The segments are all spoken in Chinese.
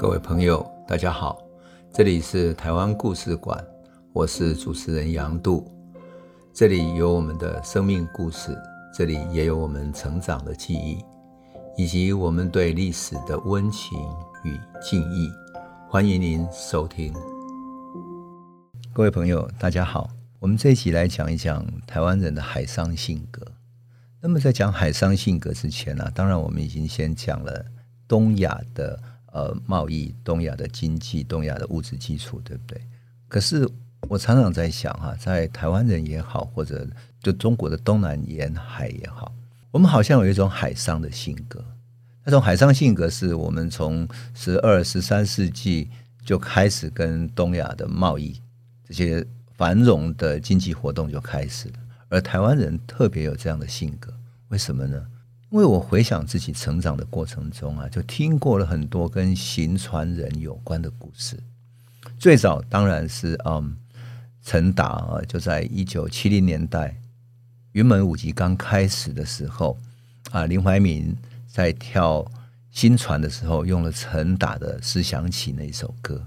各位朋友，大家好，这里是台湾故事馆，我是主持人杨度，这里有我们的生命故事，这里也有我们成长的记忆，以及我们对历史的温情与敬意。欢迎您收听。各位朋友，大家好，我们这一集来讲一讲台湾人的海商性格。那么在讲海商性格之前呢、当然我们已经先讲了东亚的。呃，贸易、东亚的经济、东亚的物质基础，对不对？可是我常常在想哈、在台湾人也好，或者就中国的东南沿海也好，我们好像有一种海商的性格。那种海商性格是我们从十二、十三世纪就开始跟东亚的贸易这些繁荣的经济活动就开始了，而台湾人特别有这样的性格，为什么呢？因为我回想自己成长的过程中啊，就听过了很多跟行船人有关的故事。最早当然是嗯，陈达啊，就在一九七零年代，云门舞集刚开始的时候啊，林怀民在跳新船的时候用了陈达的《思想起》那首歌，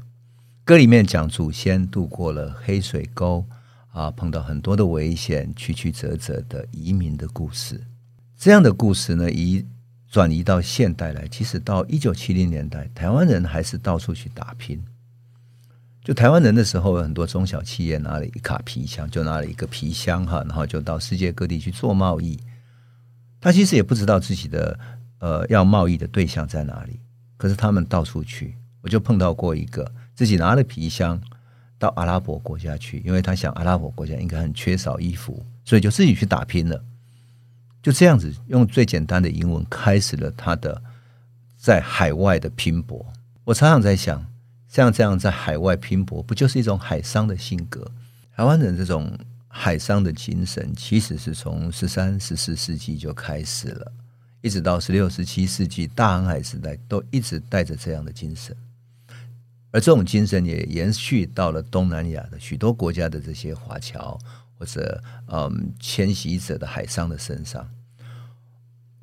歌里面讲祖先渡过了黑水沟啊，碰到很多的危险，曲曲折折的移民的故事。这样的故事呢，移转移到现代来，其实到一九七零年代，台湾人还是到处去打拼。就台湾人的时候，有很多中小企业拿了一卡皮箱，就拿了一个皮箱哈，然后就到世界各地去做贸易。他其实也不知道自己的呃要贸易的对象在哪里，可是他们到处去。我就碰到过一个自己拿了皮箱到阿拉伯国家去，因为他想阿拉伯国家应该很缺少衣服，所以就自己去打拼了。就这样子，用最简单的英文开始了他的在海外的拼搏。我常常在想，像这样在海外拼搏，不就是一种海商的性格？台湾人这种海商的精神，其实是从十三、十四世纪就开始了，一直到十六、十七世纪大航海时代，都一直带着这样的精神。而这种精神也延续到了东南亚的许多国家的这些华侨。或者，嗯，迁徙者的海商的身上，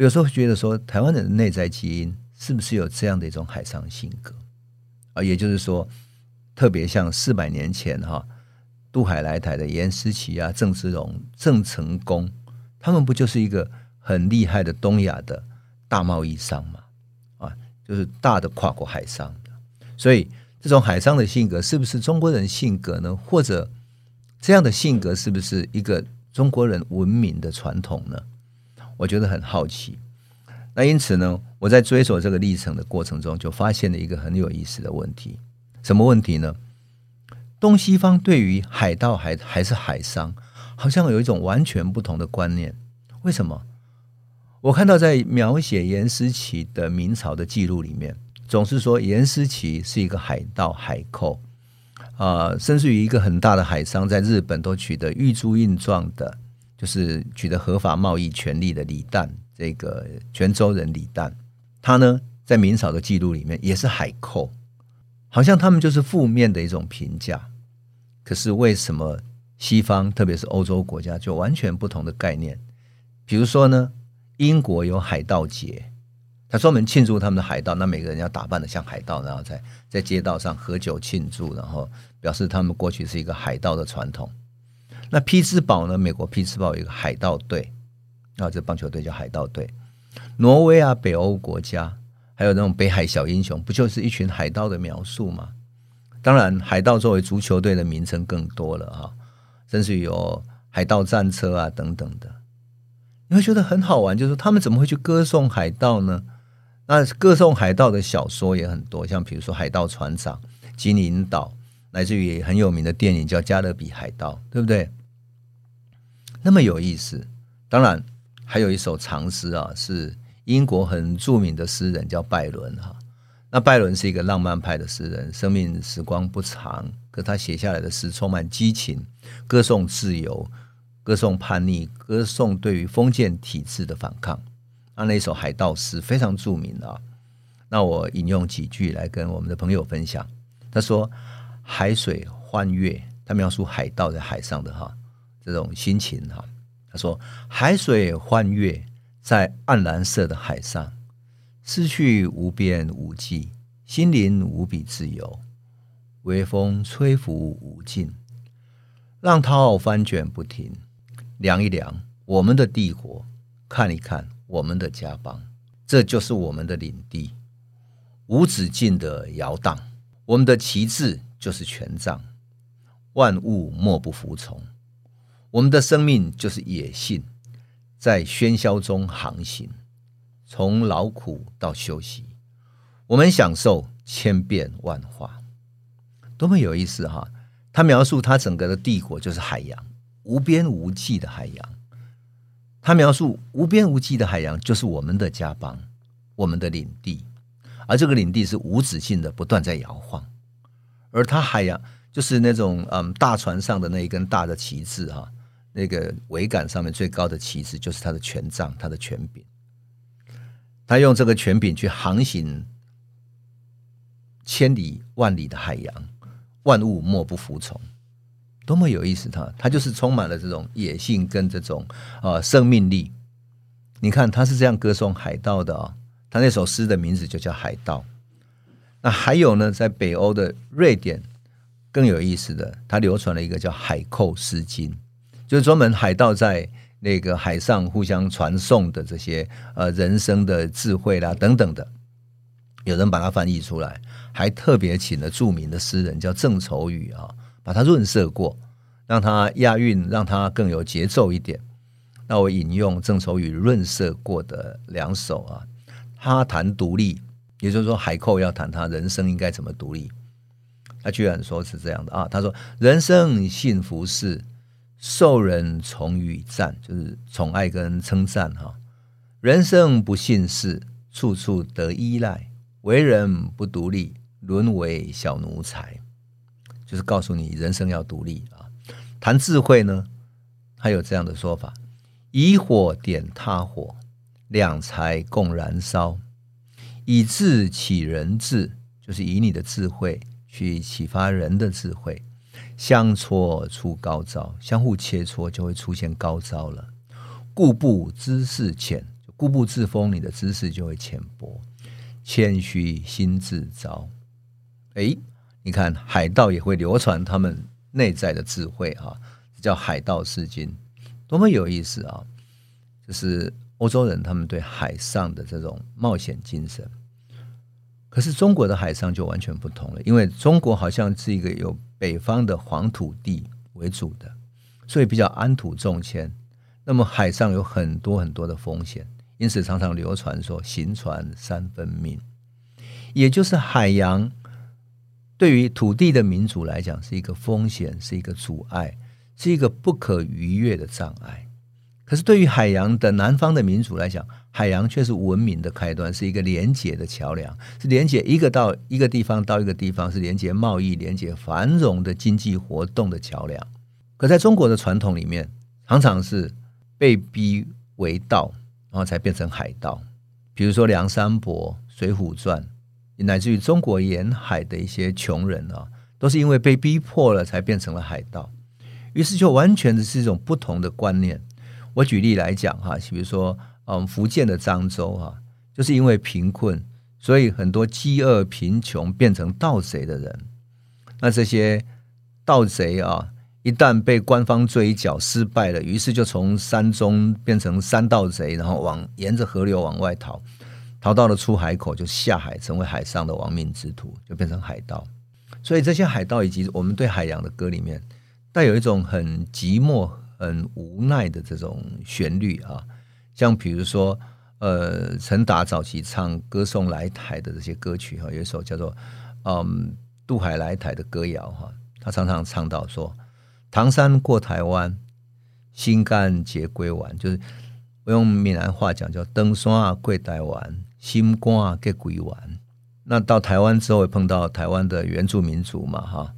有时候觉得说，台湾人的内在基因是不是有这样的一种海商性格啊？也就是说，特别像四百年前哈渡海来台的颜思齐啊、郑芝龙、郑成功，他们不就是一个很厉害的东亚的大贸易商吗？啊，就是大的跨国海商的。所以，这种海商的性格是不是中国人性格呢？或者？这样的性格是不是一个中国人文明的传统呢？我觉得很好奇。那因此呢，我在追索这个历程的过程中，就发现了一个很有意思的问题。什么问题呢？东西方对于海盗还还是海商，好像有一种完全不同的观念。为什么？我看到在描写严思齐的明朝的记录里面，总是说严思齐是一个海盗海寇。啊，甚至于一个很大的海商，在日本都取得玉珠印状的，就是取得合法贸易权利的李旦，这个泉州人李旦，他呢在明朝的记录里面也是海寇，好像他们就是负面的一种评价。可是为什么西方，特别是欧洲国家，就完全不同的概念？比如说呢，英国有海盗节。他专门庆祝他们的海盗，那每个人要打扮的像海盗，然后在在街道上喝酒庆祝，然后表示他们过去是一个海盗的传统。那匹兹堡呢？美国匹兹堡有一个海盗队，啊，这棒球队叫海盗队。挪威啊，北欧国家还有那种北海小英雄，不就是一群海盗的描述吗？当然，海盗作为足球队的名称更多了哈，甚至有海盗战车啊等等的。你会觉得很好玩，就是他们怎么会去歌颂海盗呢？那歌颂海盗的小说也很多，像比如说《海盗船长》《金银岛》，来自于很有名的电影叫《加勒比海盗》，对不对？那么有意思。当然，还有一首长诗啊，是英国很著名的诗人叫拜伦哈。那拜伦是一个浪漫派的诗人，生命时光不长，可他写下来的诗充满激情，歌颂自由，歌颂叛逆，歌颂对于封建体制的反抗。那那一首海盗诗非常著名啊，那我引用几句来跟我们的朋友分享。他说：“海水欢悦，他描述海盗在海上的哈这种心情哈。他说：海水欢悦，在暗蓝色的海上，思绪无边无际，心灵无比自由，微风吹拂无尽，浪涛翻卷不停。量一量我们的帝国，看一看我们的家邦，这就是我们的领地，无止境的摇荡。我们的旗帜就是权杖，万物莫不服从。我们的生命就是野性，在喧嚣中航行，从劳苦到休息。我们享受千变万化，多么有意思哈！他描述他整个的帝国就是海洋，无边无际的海洋。他描述无边无际的海洋就是我们的家邦，我们的领地，而这个领地是无止境的不断在摇晃。而他海洋就是那种嗯大船上的那一根大的旗帜哈，那个桅杆上面最高的旗帜就是他的权杖，他的权柄。他用这个权柄去航行。千里万里的海洋，万物莫不服从，多么有意思！他他就是充满了这种野性跟这种呃生命力。你看他是这样歌颂海盗的啊、他那首诗的名字就叫《海盗》。那还有呢，在北欧的瑞典更有意思的，他流传了一个叫《海寇诗经》，就是专门海盗在那个海上互相传送的这些呃人生的智慧啦等等的。有人把它翻译出来，还特别请了著名的诗人叫郑愁予啊，把它润色过，让它押韵，让它更有节奏一点。那我引用郑愁予润色过的两首啊，他谈独立，也就是说海寇要谈他人生应该怎么独立。他居然说是这样的啊，他说：“人生幸福是受人宠与赞，就是宠爱跟称赞哈。人生不幸事处处得依赖。”为人不独立，沦为小奴才，就是告诉你人生要独立啊。谈智慧呢，还有这样的说法：以火点他火，两柴共燃烧；以智启人智，就是以你的智慧去启发人的智慧。相搓出高招，相互切磋就会出现高招了。固步知识浅，固步自封，你的知识就会浅薄。谦虚心自招，哎，你看海盗也会流传他们内在的智慧啊，叫《海盗诗经》，多么有意思啊！就是欧洲人他们对海上的这种冒险精神。可是中国的海上就完全不同了，因为中国好像是一个有北方的黄土地为主的，所以比较安土重迁。那么海上有很多很多的风险。因此，常常流传说“行船三分命”，也就是海洋对于土地的民族来讲是一个风险，是一个阻碍，是一个不可逾越的障碍。可是，对于海洋的南方的民族来讲，海洋却是文明的开端，是一个连接的桥梁，是连接一个到一个地方到一个地方，是连接贸易、连接繁荣的经济活动的桥梁。可在中国的传统里面，常常是被逼为盗。然后才变成海盗，比如说梁山伯、水浒传，乃至于中国沿海的一些穷人啊，都是因为被逼迫了才变成了海盗。于是就完全的是一种不同的观念。我举例来讲哈，比如说嗯，福建的漳州哈，就是因为贫困，所以很多饥饿贫穷变成盗贼的人。那这些盗贼啊。一旦被官方追剿失败了，于是就从山中变成山盗贼，然后往沿着河流往外逃，逃到了出海口就下海，成为海上的亡命之徒，就变成海盗。所以这些海盗以及我们对海洋的歌里面，带有一种很寂寞、很无奈的这种旋律啊，像比如说，呃，陈达早期唱歌颂来台的这些歌曲哈，有一首叫做《嗯渡海来台的歌谣》哈，他常常唱到说。唐山过台湾，心肝结归完，就是我用闽南话讲叫“登山过台湾，心肝结归完”。那到台湾之后，碰到台湾的原住民族嘛，哈，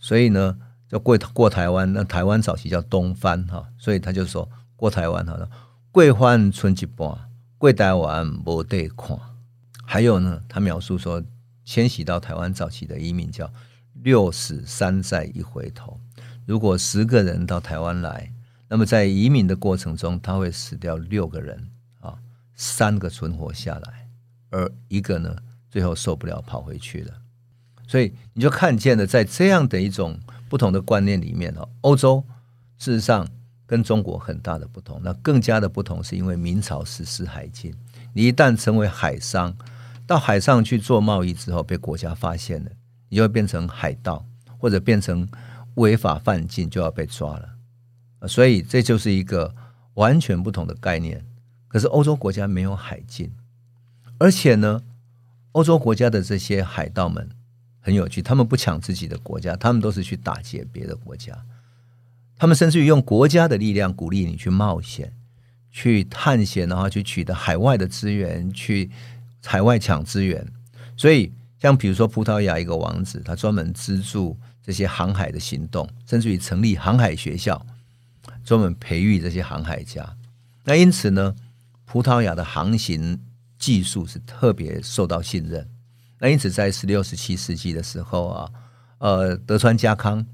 所以呢，就过过台湾。那台湾早期叫东番，哈，所以他就说过台湾，哈，过番剩一半，桂台湾无得看。还有呢，他描述说，迁徙到台湾早期的移民叫“六死三再一回头”。如果十个人到台湾来，那么在移民的过程中，他会死掉六个人啊，三个存活下来，而一个呢最后受不了跑回去了。所以你就看见了，在这样的一种不同的观念里面哦，欧洲事实上跟中国很大的不同。那更加的不同是因为明朝实施海禁，你一旦成为海商，到海上去做贸易之后，被国家发现了，你就会变成海盗，或者变成违法犯禁，就要被抓了。所以这就是一个完全不同的概念。可是欧洲国家没有海禁，而且呢，欧洲国家的这些海盗们。很有趣，他们不抢自己的国家，他们都是去打劫别的国家。他们甚至于用国家的力量鼓励你去冒险、去探险，然后去取得海外的资源，去海外抢资源。所以，像比如说葡萄牙一个王子，他专门资助这些航海的行动，甚至于成立航海学校，专门培育这些航海家。那因此呢，葡萄牙的航行技术是特别受到信任。那因此，在十六、十七世纪的时候啊，呃，德川家康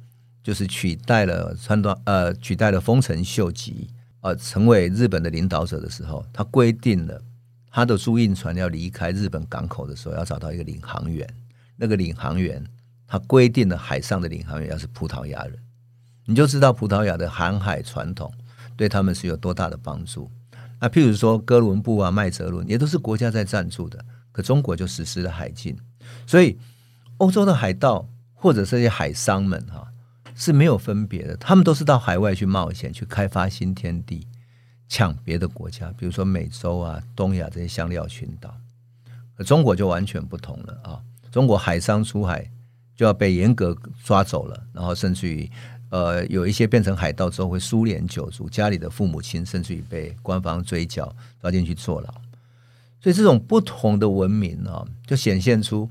就是取代了川端，呃，取代了丰臣秀吉，呃，成为日本的领导者的时候，他规定了他的租运船要离开日本港口的时候，要找到一个领航员。那个领航员，他规定了海上的领航员要是葡萄牙人，你就知道葡萄牙的航海传统对他们是有多大的帮助。那譬如说，哥伦布啊、麦哲伦，也都是国家在赞助的。可中国就实施了海禁，所以欧洲的海盗或者这些海商们哈是没有分别的，他们都是到海外去冒险，去开发新天地，抢别的国家，比如说美洲啊、东亚这些香料群岛。中国就完全不同了啊！中国海商出海就要被严格抓走了，然后甚至于呃有一些变成海盗之后会株连九族，家里的父母亲甚至于被官方追缴，抓进去坐牢。所以这种不同的文明啊，就显现出，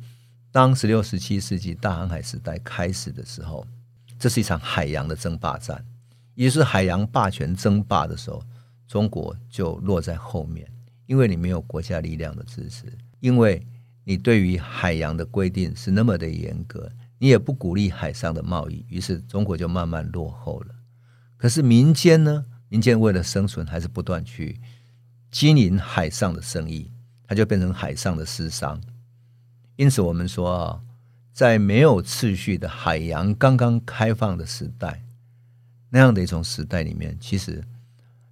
当十六、十七世纪大航海时代开始的时候，这是一场海洋的争霸战，也就是海洋霸权争霸的时候，中国就落在后面，因为你没有国家力量的支持，因为你对于海洋的规定是那么的严格，你也不鼓励海上的贸易，于是中国就慢慢落后了。可是民间呢？民间为了生存，还是不断去经营海上的生意。它就变成海上的私商，因此我们说，在没有次序的海洋刚刚开放的时代，那样的一种时代里面，其实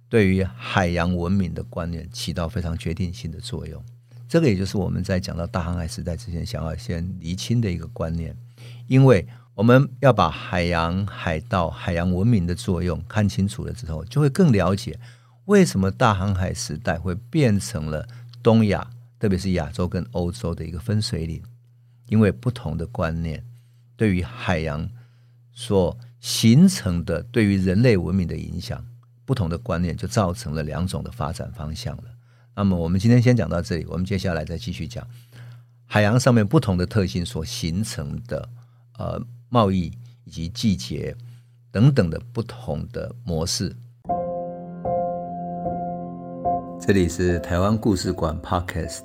对于海洋文明的观念起到非常决定性的作用。这个也就是我们在讲到大航海时代之前，想要先厘清的一个观念，因为我们要把海洋海盗、海洋文明的作用看清楚了之后，就会更了解为什么大航海时代会变成了。东亚，特别是亚洲跟欧洲的一个分水岭，因为不同的观念对于海洋所形成的对于人类文明的影响，不同的观念就造成了两种的发展方向了。那么，我们今天先讲到这里，我们接下来再继续讲海洋上面不同的特性所形成的呃贸易以及季节等等的不同的模式。这里是台湾故事馆 Podcast，